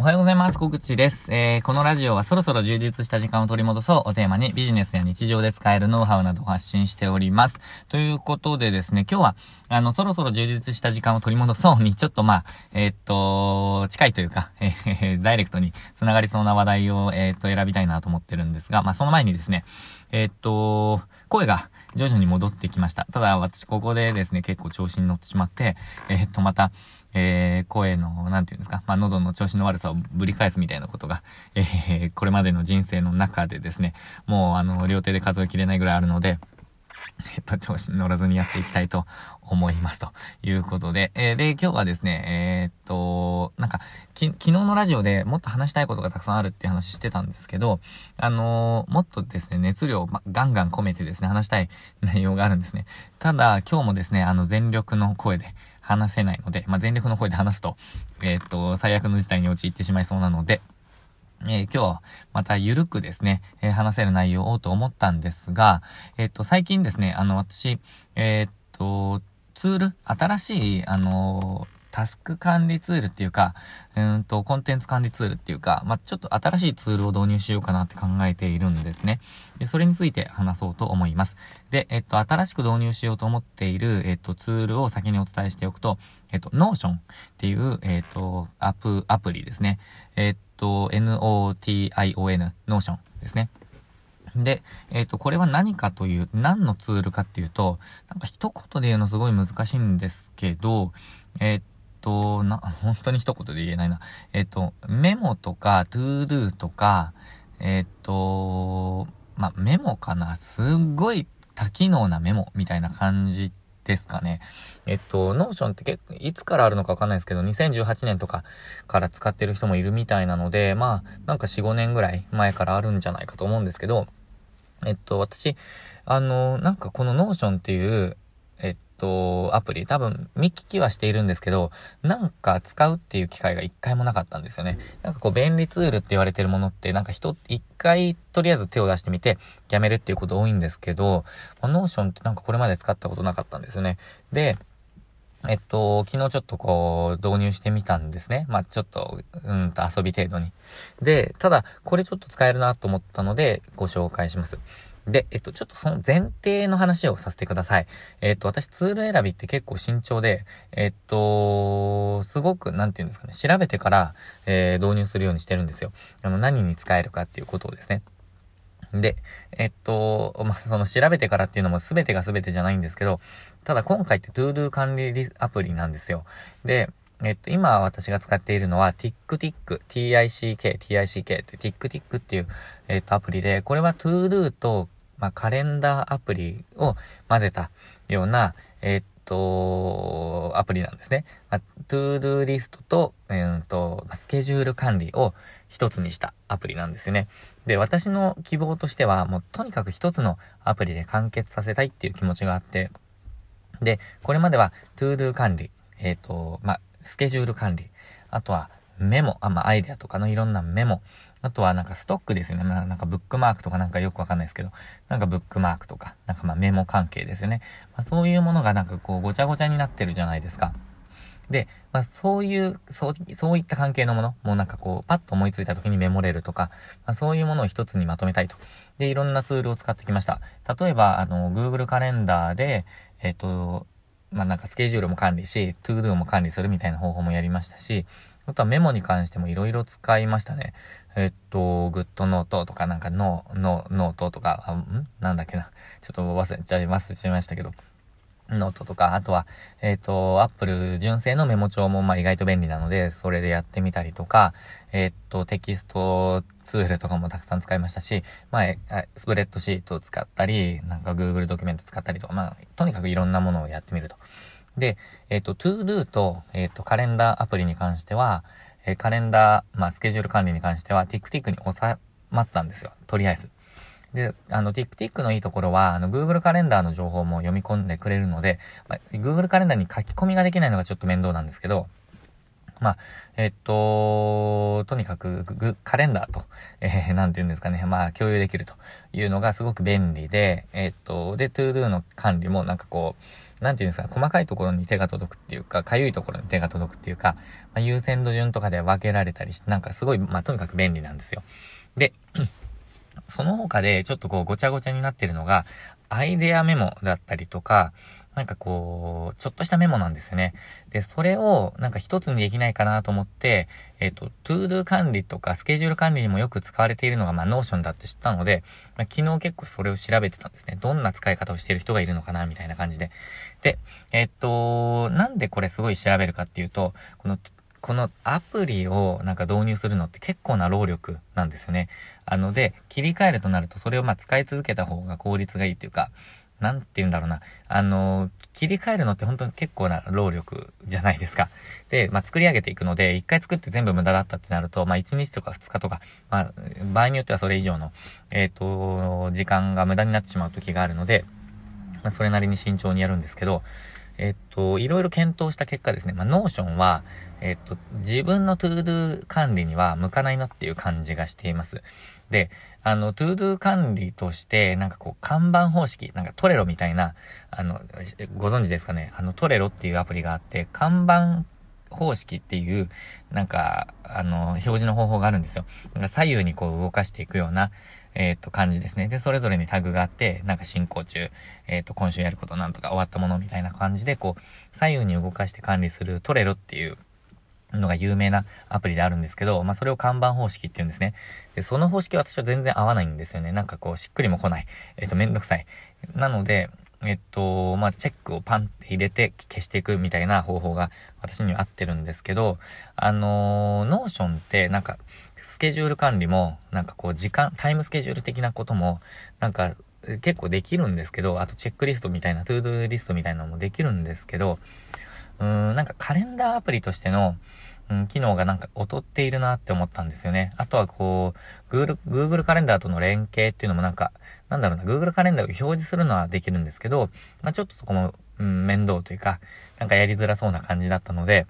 おはようございます。小口です。えー、このラジオはそろそろ充実した時間を取り戻そうをテーマにビジネスや日常で使えるノウハウなどを発信しております。ということでですね、今日は、あの、そろそろ充実した時間を取り戻そうに、ちょっとまあ、えー、っと、近いというか、えー、ダイレクトに繋がりそうな話題を、えー、っと、選びたいなと思ってるんですが、まあ、その前にですね、えー、っと、声が徐々に戻ってきました。ただ、私、ここでですね、結構調子に乗ってしまって、えっと、また、えー、声の、なんていうんですか、まあ、喉の調子の悪さをぶり返すみたいなことが、えー、これまでの人生の中でですね、もう、あの、両手で数えきれないぐらいあるので、えっと、調子に乗らずにやっていきたいと思います。ということで、えー、で、今日はですね、えー、っと、なんか、き、昨日のラジオでもっと話したいことがたくさんあるって話してたんですけど、あのー、もっとですね、熱量、ま、ガンガン込めてですね、話したい内容があるんですね。ただ、今日もですね、あの、全力の声で話せないので、まあ、全力の声で話すと、えっと、最悪の事態に陥ってしまいそうなので、えー、今日はまたゆるくですね、えー、話せる内容をと思ったんですが、えっ、と、最近ですね、あの、私、えっと、ツール、新しい、あのタスク管理ツールっていうか、うんと、コンテンツ管理ツールっていうか、まあ、ちょっと新しいツールを導入しようかなって考えているんですね。で、それについて話そうと思います。で、えっと、新しく導入しようと思っている、えっと、ツールを先にお伝えしておくと、えっと、Notion っていう、えっと、アプ、アプリですね。えっと、N-O-T-I-O-N、Notion ですね。で、えっ、ー、と、これは何かという、何のツールかっていうと、なんか一言で言うのすごい難しいんですけど、えっ、と、な、本当に一言で言えないな。えっ、と、メモとか、 To Do とか、えっ、と、まメモかなすっごい多機能なメモみたいな感じですかね。えっと、 Notion って結構、いつからあるのかわかんないですけど、2018年とかから使ってる人もいるみたいなので、まあ、なんか4、5年ぐらい前からあるんじゃないかと思うんですけど、えっと、私、あの、なんかこの Notion っていう、と、アプリ、多分見聞きはしているんですけど、なんか使うっていう機会が一回もなかったんですよね。なんかこう便利ツールって言われてるものって、なんか人、一回とりあえず手を出してみて、やめるっていうこと多いんですけど、 Notion ってなんかこれまで使ったことなかったんですよね。で、えっと、昨日ちょっとこう、導入してみたんですね。まあ、ちょっと、うんと遊び程度に。で、ただ、これちょっと使えるなと思ったので、ご紹介します。で、えっと、ちょっとその前提の話をさせてください。えっと、私ツール選びって結構慎重で、えっと、すごく、なんて言うんですかね、調べてから、えー、導入するようにしてるんですよ。あの、何に使えるかっていうことをですね。で、えっと、まあ、その調べてからっていうのも全てが全てじゃないんですけど、ただ今回って ToDo 管理アプリなんですよ。で、えっと、今私が使っているのは TickTick、TICK、TICK って TickTick っていう、えっと、アプリで、これは ToDo とまあ、カレンダーアプリを混ぜたような、えー、っと、アプリなんですね。まあ、 ToDo リストと、えー、と、スケジュール管理を一つにしたアプリなんですね。で、私の希望としては、もうとにかく一つのアプリで完結させたいっていう気持ちがあって、で、これまでは、 ToDo 管理、えっ、と、まあ、スケジュール管理、あとは、メモ、あ、まあ、アイデアとかのいろんなメモ、あとはなんかストックですよね。まあ、なんかブックマークとかなんかよくわかんないですけど、なんかブックマークとか、なんかまあメモ関係ですよね。まあ、そういうものがなんかこうごちゃごちゃになってるじゃないですか。で、まあそういう、そう、そういった関係のもの、もうなんかこう、パッと思いついた時にメモれるとか、まあそういうものを一つにまとめたいと。で、いろんなツールを使ってきました。例えば、あの、Google カレンダーで、えっ、と、まあなんかスケジュールも管理し、ToDo も管理するみたいな方法もやりましたし、あとはメモに関してもいろいろ使いましたね。えっと、 Goodnotes とかなんかノー、ノー、ノートとか、あん？なんだっけな。ちょっと忘れちゃいます、しましたけど。ノートとか、あとは、えっ、ー、と、アップル純正のメモ帳もまあ意外と便利なので、それでやってみたりとか、えっ、と、テキストツールとかもたくさん使いましたし、まあ、スプレッドシートを使ったり、なんか Google ドキュメント使ったりとか、まあ、とにかくいろんなものをやってみると。で、えっ、ー、と、ToDo と、えっ、ー、と、カレンダーアプリに関しては、えー、カレンダー、まあ、スケジュール管理に関しては、TickTick に収まったんですよ。とりあえず。で、あの、TickTick のいいところは、あの、Google カレンダーの情報も読み込んでくれるので、まあ、Google カレンダーに書き込みができないのがちょっと面倒なんですけど、まあ、えっと、とにかく、カレンダーと、えー、なんて言うんですかね、まあ、共有できるというのがすごく便利で、えっと、で、 ToDo の管理もなんかこう、なんていうんですか、細かいところに手が届くっていうか、かゆいところに手が届くっていうか、まあ、優先度順とかで分けられたりして、なんかすごい、まあ、とにかく便利なんですよ。で、その他でちょっとこうごちゃごちゃになってるのが、アイデアメモだったりとか、なんかこう、ちょっとしたメモなんですよね。で、それをなんか一つにできないかなと思って、えっ、と、 ToDo 管理とかスケジュール管理にもよく使われているのが、まあ、 Notion だって知ったので、まあ、昨日結構それを調べてたんですね。どんな使い方をしている人がいるのかな、みたいな感じで。で、えっと、なんでこれすごい調べるかっていうと、このこのアプリをなんか導入するのって結構な労力なんですよね。あので、切り替えるとなるとそれをまあ使い続けた方が効率がいいっていうか、なんて言うんだろうな。あの、切り替えるのって本当に結構な労力じゃないですか。で、まあ、作り上げていくので、一回作って全部無駄だったってなると、まあ、1日とか2日とか、まあ、場合によってはそれ以上の、えっ、ー、と、時間が無駄になってしまう時があるので、まあ、それなりに慎重にやるんですけど、えっと、いろいろ検討した結果ですね、まあ、 Notion は、えっと、自分の ToDo 管理には向かないなっていう感じがしています。で、あの、 ToDo 管理として、なんかこう、看板方式、なんか Trello みたいな、あの、ご存知ですかね、あの、 Trello っていうアプリがあって、看板方式っていう、なんか、あの、表示の方法があるんですよ。なんか左右にこう動かしていくような、えっ、ー、と、感じですね。で、それぞれにタグがあって、なんか進行中、えっ、ー、と、今週やることなんとか終わったものみたいな感じで、こう、左右に動かして管理する Trello っていうのが有名なアプリであるんですけど、まあ、それを看板方式って言うんですね。で、その方式は私は全然合わないんですよね。なんかこう、しっくりも来ない。えっ、と、めんどくさい。なので、えっと、まあ、チェックをパンって入れて消していくみたいな方法が私には合ってるんですけど、あのー、 Notion ってなんか、スケジュール管理も、なんかこう時間、タイムスケジュール的なことも、なんか結構できるんですけど、あとチェックリストみたいな、 ToDo リストみたいなのもできるんですけど、うーん、なんかカレンダーアプリとしての、うん、機能がなんか劣っているなって思ったんですよね。あとはこう、Google、Google カレンダーとの連携っていうのもなんか、なんだろうな、Google カレンダーを表示するのはできるんですけど、まあちょっとそこも、うん、面倒というか、なんかやりづらそうな感じだったので、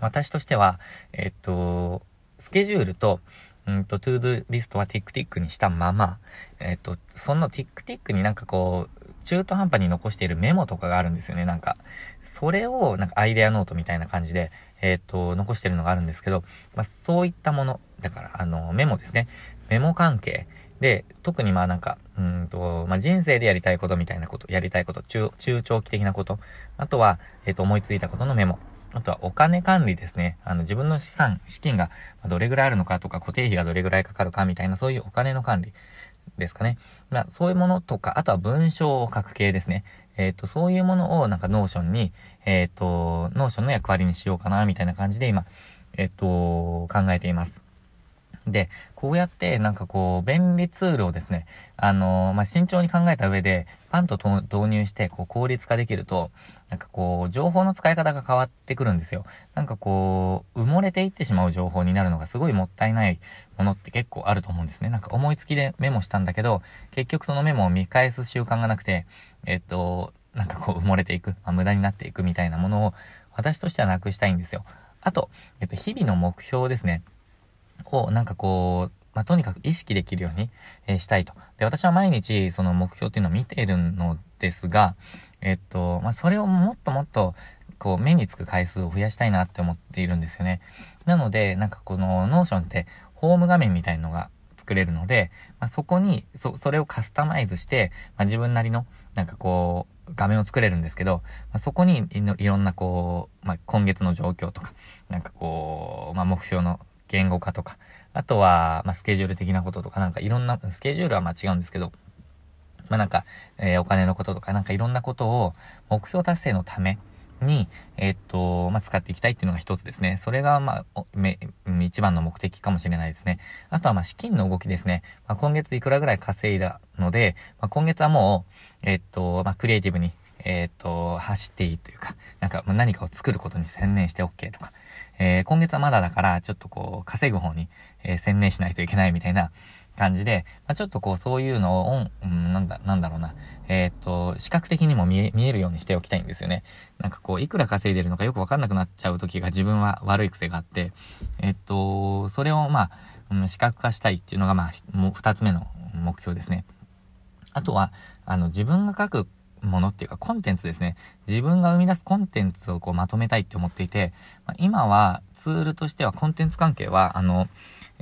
私としては、えっと、スケジュールと、うんと、 ToDo リストは TickTick にしたまま、えっと、その TickTick になんかこう、中途半端に残しているメモとかがあるんですよね、なんか。それを、なんかアイデアノートみたいな感じで、えっ、と、残してるのがあるんですけど、まあ、そういったもの、だから、あの、メモですね。メモ関係。で、特にまあなんか、うんと、まあ、人生でやりたいことみたいなこと、やりたいこと、中、中長期的なこと、あとは、えっ、と、思いついたことのメモ。あとはお金管理ですね。あの自分の資産、資金がどれぐらいあるのかとか固定費がどれぐらいかかるかみたいなそういうお金の管理ですかね。まあそういうものとか、あとは文章を書く系ですね。えっ、ー、と、そういうものをなんか Notion に、えっ、ー、と、 Notion の役割にしようかなみたいな感じで今、えっ、ー、と、考えています。で、こうやってなんかこう、便利ツールをですね、あのー、まあ、慎重に考えた上で、パンと導入して、こう、効率化できると、なんかこう、情報の使い方が変わってくるんですよ。なんかこう、埋もれていってしまう情報になるのがすごいもったいないものって結構あると思うんですね。なんか思いつきでメモしたんだけど、結局そのメモを見返す習慣がなくて、えっと、なんかこう埋もれていく、まあ、無駄になっていくみたいなものを、私としてはなくしたいんですよ。あと、えっと、日々の目標ですね。をなんかこう、まあ、とにかく意識できるように、えー、したいと。で、私は毎日その目標っていうのを見ているのですが、えっと、まあ、それをもっともっと、こう、目につく回数を増やしたいなって思っているんですよね。なので、なんかこのノーションってホーム画面みたいのが作れるので、まあ、そこに、そ、それをカスタマイズして、まあ、自分なりの、なんかこう、画面を作れるんですけど、まあ、そこにいろんなこう、まあ、今月の状況とか、なんかこう、まあ、目標の言語化とか、あとは、まあ、スケジュール的なこととか、なんかいろんな、スケジュールはま違うんですけど、まあ、なんか、えー、お金のこととか、なんかいろんなことを目標達成のために、えー、っと、まあ、使っていきたいっていうのが一つですね。それが、まあ、め、一番の目的かもしれないですね。あとは、ま、資金の動きですね。まあ、今月いくらぐらい稼いだので、まあ、今月はもう、えー、っと、まあ、クリエイティブに、えっと、走っていいというか、なんか、何かを作ることに専念して OK とか、えー、今月はまだだから、ちょっとこう、稼ぐ方に、えー、専念しないといけないみたいな感じで、まあ、ちょっとこう、そういうのを、うん、なんだ、なんだろうな、えー、っと、視覚的にも見え、見えるようにしておきたいんですよね。なんかこう、いくら稼いでるのかよくわかんなくなっちゃう時が自分は悪い癖があって、えっと、それをまあ、うん、視覚化したいっていうのがまあ、もう二つ目の目標ですね。あとは、あの、自分が書くものっていうかコンテンツですね。自分が生み出すコンテンツをこうまとめたいって思っていて、まあ、今はツールとしてはコンテンツ関係は、あの、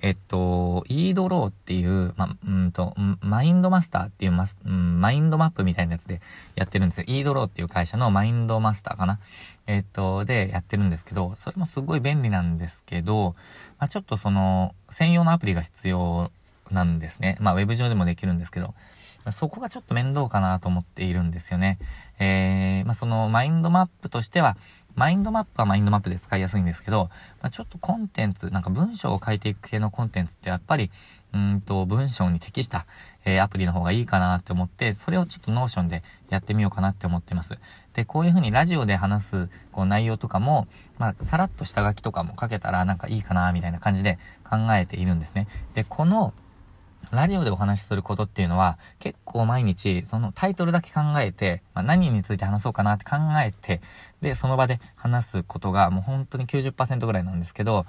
えっと、イードローっていう、ま、うんと、マインドマスターっていうマス、うん、マインドマップみたいなやつでやってるんですよ。イードローっていう会社のマインドマスターかな。えっと、でやってるんですけど、それもすごい便利なんですけど、まあ、ちょっとその、専用のアプリが必要なんですね。まあ、ウェブ上でもできるんですけど、そこがちょっと面倒かなと思っているんですよね。えー、まあ、そのマインドマップとしては、マインドマップはマインドマップで使いやすいんですけど、まあ、ちょっとコンテンツ、なんか文章を書いていく系のコンテンツってやっぱり、うんと、文章に適した、えー、アプリの方がいいかなって思って、それをちょっと Notion でやってみようかなって思ってます。で、こういう風にラジオで話す、こう内容とかも、まあ、さらっと下書きとかも書けたらなんかいいかな、みたいな感じで考えているんですね。で、この、ラジオでお話しすることっていうのは、結構毎日、そのタイトルだけ考えて、まあ、何について話そうかなって考えて、で、その場で話すことがもう本当に90%ぐらいなんですけど、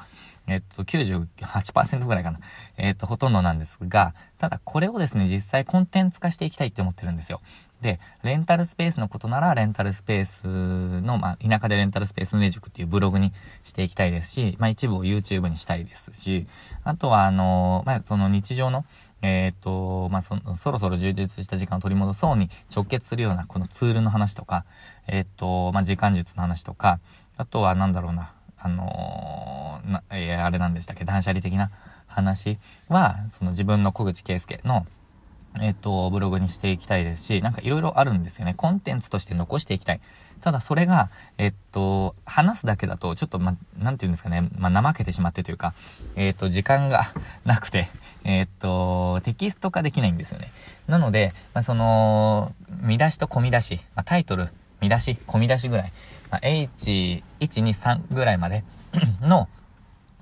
えっと、98%ぐらいかな。えっと、ほとんどなんですが、ただこれをですね、実際コンテンツ化していきたいって思ってるんですよ。で、レンタルスペースのことなら、レンタルスペースの、まあ、田舎でレンタルスペース運営塾っていうブログにしていきたいですし、まあ、一部を YouTube にしたいですし、あとは、あのまあ、その日常の、えっ、と、まあ、そ、そろそろ充実した時間を取り戻そうに直結するようなこのツールの話とか、えっ、と、まあ、時間術の話とか、あとはなんだろうな、あのー、な、えー、あれなんでしたっけ、断捨離的な話は、その自分の小口圭介の、えっ、と、ブログにしていきたいですし、なんかいろいろあるんですよね。コンテンツとして残していきたい。ただそれが、えっと、話すだけだと、ちょっと、ま、なんて言うんですかね、ま怠けてしまってというか、えっと、時間が なくて、えっと、テキスト化できないんですよね。なので、まあその、見出しと小見出し、まタイトル、見出し、小見出しぐらい、ま H1、2、3ぐらいまで の、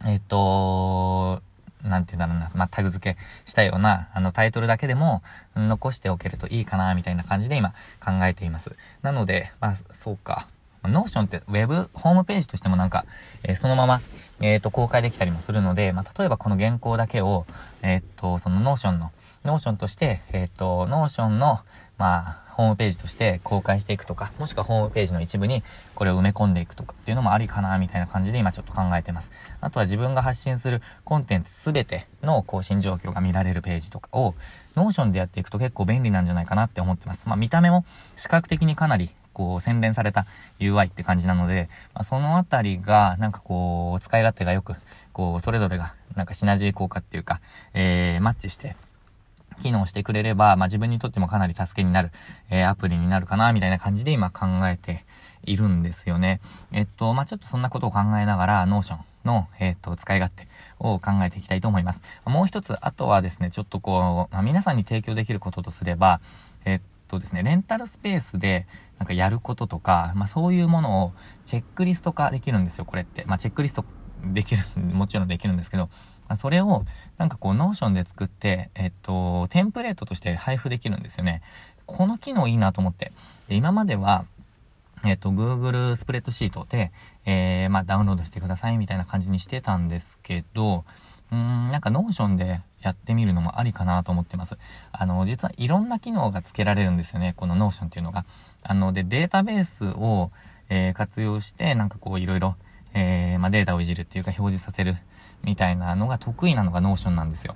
えっと、なんて言うんだろうな、まあ、タグ付けしたような、あの、タイトルだけでも残しておけるといいかな、みたいな感じで今考えています。なので、まあ、そうか。 Notion ってウェブ、ホームページとしてもなんか、えー、そのまま、えっ、ー、と、公開できたりもするので、まあ、例えばこの原稿だけを、えっ、ー、と、その Notion の、 Notion として、えっ、と、 Notion の、まあ、ホームページとして公開していくとか、もしくはホームページの一部にこれを埋め込んでいくとかっていうのもありかな、みたいな感じで今ちょっと考えてます。あとは自分が発信するコンテンツすべての更新状況が見られるページとかを、 Notion でやっていくと結構便利なんじゃないかなって思ってます。まあ見た目も視覚的にかなりこう洗練された UI って感じなので、まあ、そのあたりがなんかこう使い勝手がよく、こうそれぞれがなんかシナジー効果っていうか、えー、マッチして機能してくれれば、まあ、自分にとってもかなり助けになる、えー、アプリになるかな、みたいな感じで今考えているんですよね。えっと、まあ、ちょっとそんなことを考えながら、 Notion の、えっと、使い勝手を考えていきたいと思います。もう一つ、あとはですね、ちょっとこう、まあ、皆さんに提供できることとすれば、えっとですね、レンタルスペースで、なんかやることとか、まあ、そういうものをチェックリスト化できるんですよ、これって。まあ、チェックリストできる、もちろんできるんですけど、それを、なんかこう、 Notion で作って、えっと、テンプレートとして配布できるんですよね。この機能いいなと思って。今までは、えっと、Google スプレッドシートで、えー、まあ、ダウンロードしてくださいみたいな感じにしてたんですけど、うん、なんか Notion でやってみるのもありかなと思ってます。あの、実はいろんな機能が付けられるんですよね、この Notion っていうのが。あの、で、データベースを、えー、活用して、なんかこういろいろ、えー、まあ、データをいじるっていうか表示させるみたいなのが得意なのが Notion なんですよ。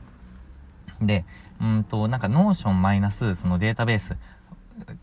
で、うんと、なんか Notion マイナスそのデータベース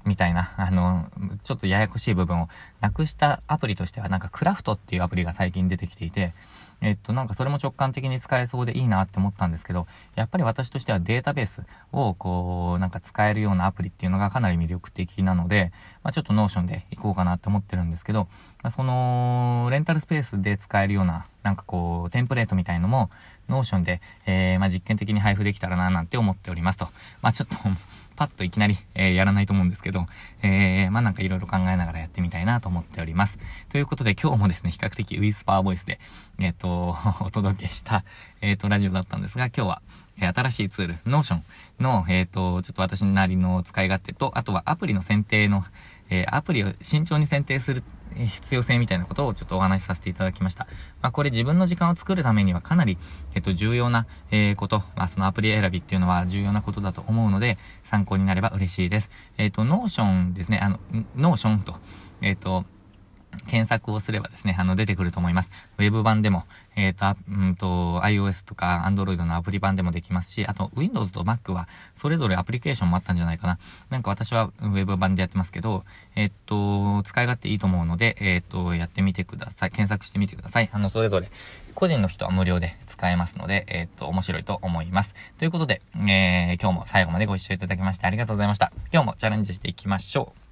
みたいな、あの、ちょっとややこしい部分をなくしたアプリとしては、なんかクラフトっていうアプリが最近出てきていて、えっと、なんかそれも直感的に使えそうでいいなって思ったんですけど、やっぱり私としてはデータベースをこう、なんか使えるようなアプリっていうのがかなり魅力的なので、まあ、ちょっと Notion で行こうかなって思ってるんですけど、まあ、その、レンタルスペースで使えるような、なんかこう、テンプレートみたいのも、 Notion で、えー、まあ、実験的に配布できたらな、なんて思っておりますと。まあ、ちょっと パッといきなり、えー、やらないと思うんですけど、えー、まあ、なんかいろいろ考えながらやってみたいなと思っております。ということで今日もですね、比較的ウィスパーボイスで、えっ、ー、と、お届けした、えっ、と、ラジオだったんですが、今日は、え新しいツール、 Notion の、えっ、と、ちょっと私なりの使い勝手と、あとはアプリの選定の、えー、アプリを慎重に選定する必要性みたいなことをちょっとお話しさせていただきました。まあ、これ自分の時間を作るためにはかなり、えっと、重要な、えー、こと、まあ、そのアプリ選びっていうのは重要なことだと思うので、参考になれば嬉しいです。えっと、 Notion ですね、あの、 Notion と、えっと、検索をすればですね、あの、出てくると思います。ウェブ版でも、えっ、ー、と、うんと、iOS とか Android のアプリ版でもできますし、あと、Windows と Mac は、それぞれアプリケーションもあったんじゃないかな。なんか私はウェブ版でやってますけど、えっ、ー、と、使い勝手いいと思うので、えっ、ー、と、やってみてください。検索してみてください。あの、それぞれ、個人の人は無料で使えますので、えっ、と、面白いと思います。ということで、えー、今日も最後までご視聴いただきましてありがとうございました。今日もチャレンジしていきましょう。